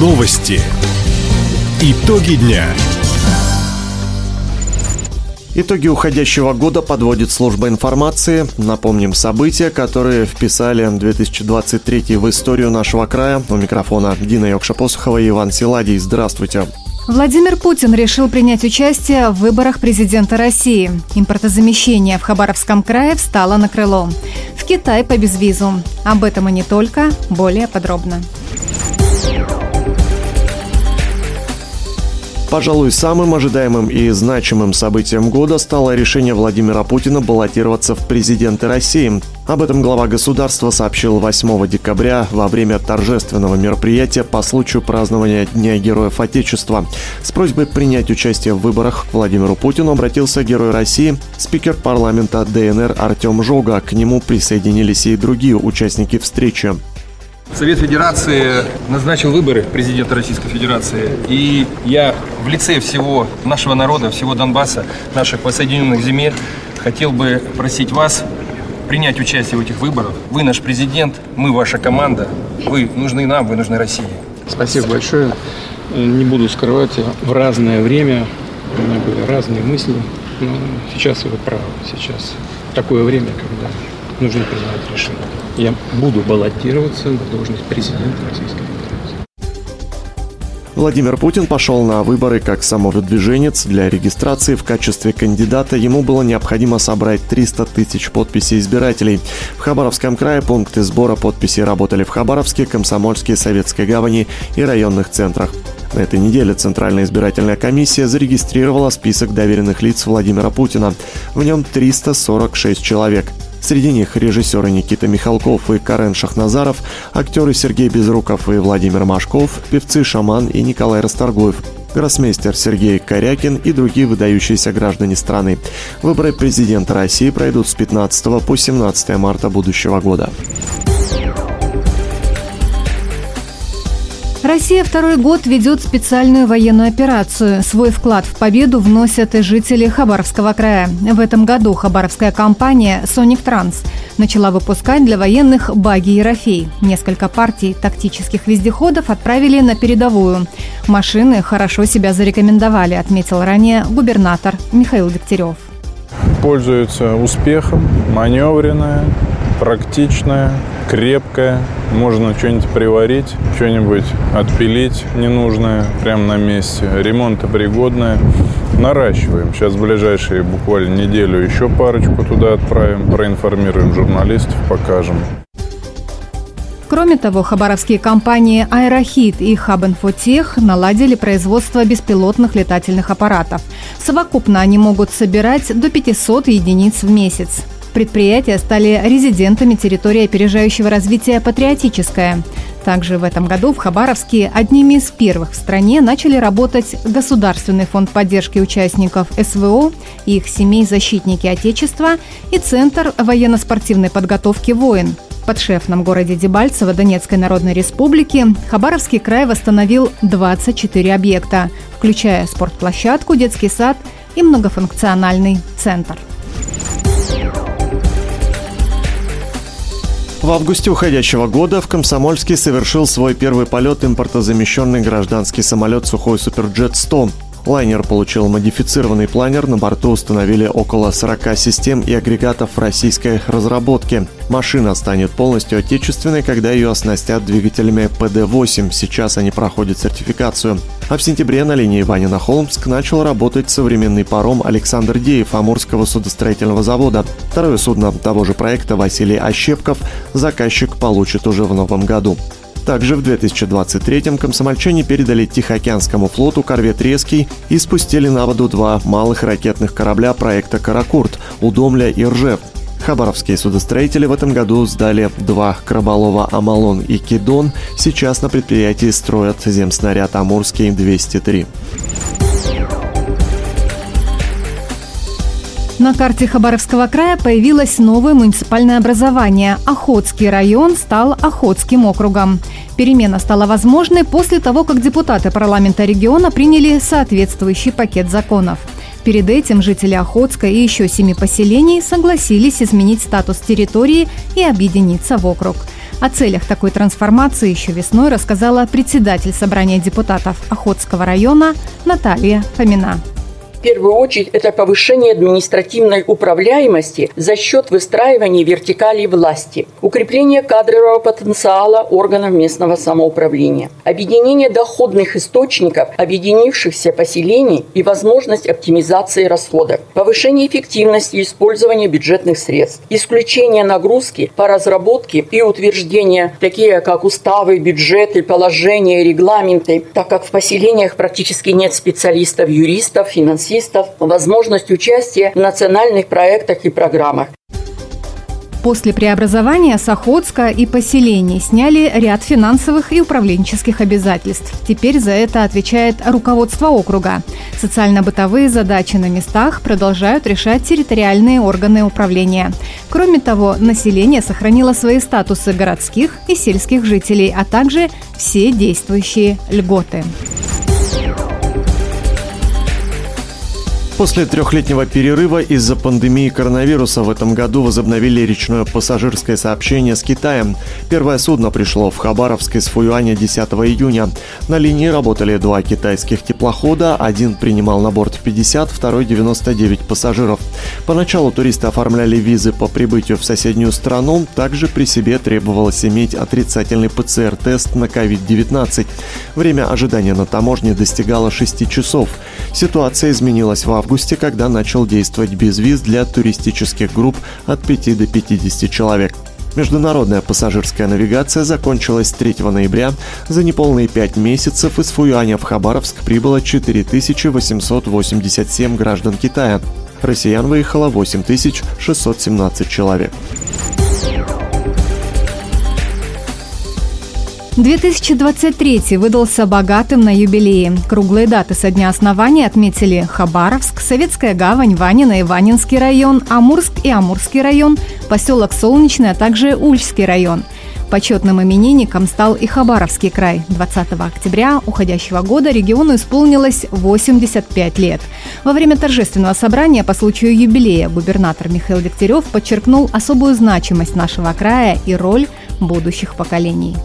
Новости. Итоги дня. Итоги уходящего года подводит служба информации. Напомним события, которые вписали 2023 в историю нашего края. У микрофона Дина Йокша-Посухова и Иван Силадий. Здравствуйте. Владимир Путин решил принять участие в выборах президента России. Импортозамещение в Хабаровском крае встало на крыло. В Китай по безвизу. Об этом и не только. Более подробно. Пожалуй, самым ожидаемым и значимым событием года стало решение Владимира Путина баллотироваться в президенты России. Об этом глава государства сообщил 8 декабря во время торжественного мероприятия по случаю празднования Дня Героев Отечества. С просьбой принять участие в выборах к Владимиру Путину обратился Герой России, спикер парламента ДНР Артем Жога. К нему присоединились и другие участники встречи. Совет Федерации назначил выборы президента Российской Федерации. И я в лице всего нашего народа, всего Донбасса, наших воссоединенных земель, хотел бы просить вас принять участие в этих выборах. Вы наш президент, мы ваша команда. Вы нужны нам, вы нужны России. Спасибо большое. Не буду скрывать, в разное время у меня были разные мысли. Но сейчас вы правы. Сейчас такое время, когда нужно принимать решение. Я буду баллотироваться на должность президента Российской Федерации. Владимир Путин пошел на выборы как самовыдвиженец. Для регистрации в качестве кандидата ему было необходимо собрать 300 тысяч подписей избирателей. В Хабаровском крае пункты сбора подписей работали в Хабаровске, Комсомольске, Советской гавани и районных центрах. На этой неделе Центральная избирательная комиссия зарегистрировала список доверенных лиц Владимира Путина. В нем 346 человек – Среди них режиссеры Никита Михалков и Карен Шахназаров, актеры Сергей Безруков и Владимир Машков, певцы Шаман и Николай Расторгуев, гроссмейстер Сергей Корякин и другие выдающиеся граждане страны. Выборы президента России пройдут с 15 по 17 марта будущего года. Россия второй год ведет специальную военную операцию. Свой вклад в победу вносят и жители Хабаровского края. В этом году хабаровская компания «Соник Транс» начала выпускать для военных баги «Ерофей». Несколько партий тактических вездеходов отправили на передовую. Машины хорошо себя зарекомендовали, отметил ранее губернатор Михаил Дегтярев. Пользуется успехом, маневренная, практичная, крепкая. Можно что-нибудь приварить, что-нибудь отпилить ненужное прямо на месте. Ремонтопригодная. Наращиваем. Сейчас в ближайшие буквально неделю еще парочку туда отправим, проинформируем журналистов, покажем. Кроме того, хабаровские компании «Аэрохит» и «Хабинфотех» наладили производство беспилотных летательных аппаратов. Совокупно они могут собирать до 500 единиц в месяц. Предприятия стали резидентами территории опережающего развития «Патриотическая». Также в этом году в Хабаровске одними из первых в стране начали работать Государственный фонд поддержки участников СВО и их семей «Защитники Отечества» и Центр военно-спортивной подготовки «Воин». В подшефном городе Дебальцево Донецкой Народной Республики Хабаровский край восстановил 24 объекта, включая спортплощадку, детский сад и многофункциональный центр. В августе уходящего года в Комсомольске совершил свой первый полет импортозамещенный гражданский самолет «Сухой Суперджет-100». Лайнер получил модифицированный планер, на борту установили около 40 систем и агрегатов российской разработки. Машина станет полностью отечественной, когда ее оснастят двигателями PD-8, сейчас они проходят сертификацию. А в сентябре на линии Ванина-Холмск начал работать современный паром Александр Деев Амурского судостроительного завода. Второе судно того же проекта Василий Ощепков заказчик получит уже в новом году. Также в 2023-м комсомольчане передали Тихоокеанскому флоту корвет «Резкий» и спустили на воду два малых ракетных корабля проекта «Каракурт» «Удомля» и «Ржев». Хабаровские судостроители в этом году сдали два краболова «Амалон» и «Кидон». Сейчас на предприятии строят земснаряд «Амурский-203». На карте Хабаровского края появилось новое муниципальное образование. Охотский район стал Охотским округом. Перемена стала возможной после того, как депутаты парламента региона приняли соответствующий пакет законов. Перед этим жители Охотска и еще семи поселений согласились изменить статус территории и объединиться в округ. О целях такой трансформации еще весной рассказала председатель собрания депутатов Охотского района Наталья Фомина. Первую очередь это повышение административной управляемости за счет выстраивания вертикали власти, укрепление кадрового потенциала органов местного самоуправления, объединение доходных источников объединившихся поселений и возможность оптимизации расходов, повышение эффективности использования бюджетных средств, исключение нагрузки по разработке и утверждения, такие как уставы, бюджеты, положения, регламенты, так как в поселениях практически нет специалистов, юристов, финансистов, финансистов возможность участия в национальных проектах и программах. После преобразования Сахотска и поселений сняли ряд финансовых и управленческих обязательств. Теперь за это отвечает руководство округа. Социально-бытовые задачи на местах продолжают решать территориальные органы управления. Кроме того, население сохранило свои статусы городских и сельских жителей, а также все действующие льготы. После трехлетнего перерыва из-за пандемии коронавируса в этом году возобновили речное пассажирское сообщение с Китаем. Первое судно пришло в Хабаровск из Фуюаня 10 июня. На линии работали два китайских теплохода, один принимал на борт 50, второй 99 пассажиров. Поначалу туристы оформляли визы по прибытию в соседнюю страну, также при себе требовалось иметь отрицательный ПЦР-тест на COVID-19. Время ожидания на таможне достигало 6 часов. Ситуация изменилась в августе августе, когда начал действовать безвиз для туристических групп от 5 до 50 человек. Международная пассажирская навигация закончилась 3 ноября. За неполные пять месяцев из Фуюаня в Хабаровск прибыло 4887 граждан Китая. Россиян выехало 8617 человек. 2023 выдался богатым на юбилеи. Круглые даты со дня основания отметили Хабаровск, Советская гавань, Ванина и Ванинский район, Амурск и Амурский район, поселок Солнечный, а также Ульский район. Почетным именинником стал и Хабаровский край. 20 октября уходящего года региону исполнилось 85 лет. Во время торжественного собрания по случаю юбилея губернатор Михаил Дегтярев подчеркнул особую значимость нашего края и роль будущих поколений.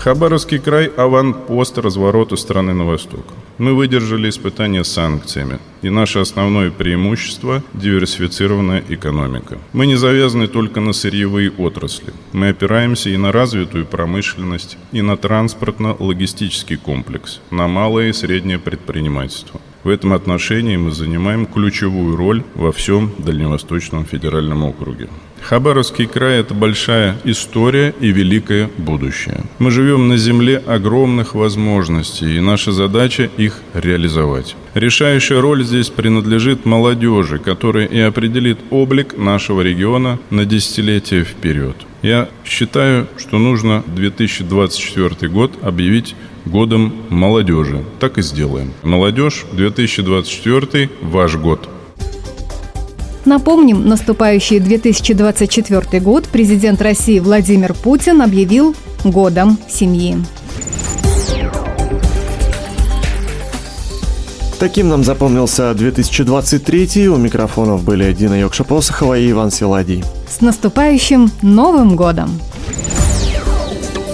Хабаровский край – аванпост разворота страны на восток. Мы выдержали испытания санкциями, и наше основное преимущество – диверсифицированная экономика. Мы не завязаны только на сырьевые отрасли. Мы опираемся и на развитую промышленность, и на транспортно-логистический комплекс, на малое и среднее предпринимательство. В этом отношении мы занимаем ключевую роль во всем Дальневосточном федеральном округе. Хабаровский край – это большая история и великое будущее. Мы живем на земле огромных возможностей, и наша задача их реализовать. Решающая роль здесь принадлежит молодежи, которая и определит облик нашего региона на десятилетия вперед. Я считаю, что нужно 2024 год объявить годом молодежи. Так и сделаем. Молодежь 2024 ваш год. Напомним, наступающий 2024 год президент России Владимир Путин объявил годом семьи. Таким нам запомнился 2023. У микрофонов были Дина Йокша-Посохова и Иван Силадий. С наступающим Новым годом!